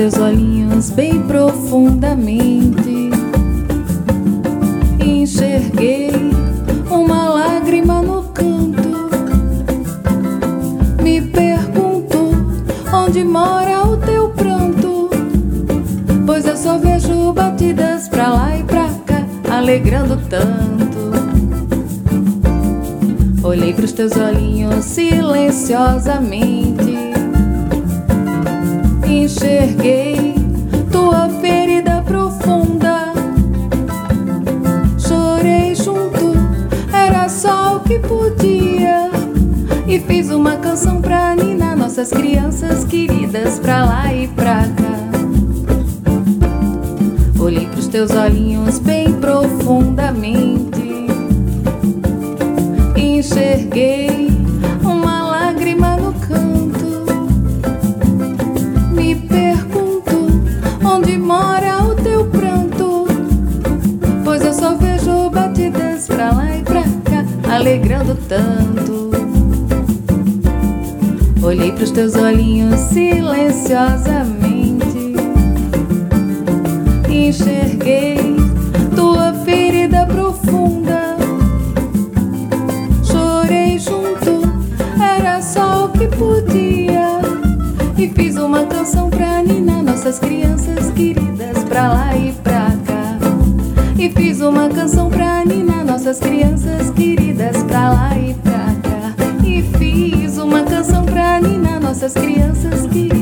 teus olhinhos bem profundamente. Enxerguei uma lágrima no canto. Me pergunto onde mora o teu pranto. Pois eu só vejo batidas pra lá e pra cá, alegrando tanto. Olhei pros teus olhinhos silenciosamente enxerguei tua ferida profunda. Chorei junto, era só o que podia. E fiz uma canção pra Nina, nossas crianças queridas, pra lá e pra cá. Olhei pros teus olhinhos bem profundamente. Enxerguei alegrando tanto. Olhei pros teus olhinhos silenciosamente, enxerguei Fiz uma canção pra Nina, nossas crianças queridas, pra lá e pra cá. E fiz uma canção pra Nina, nossas crianças queridas.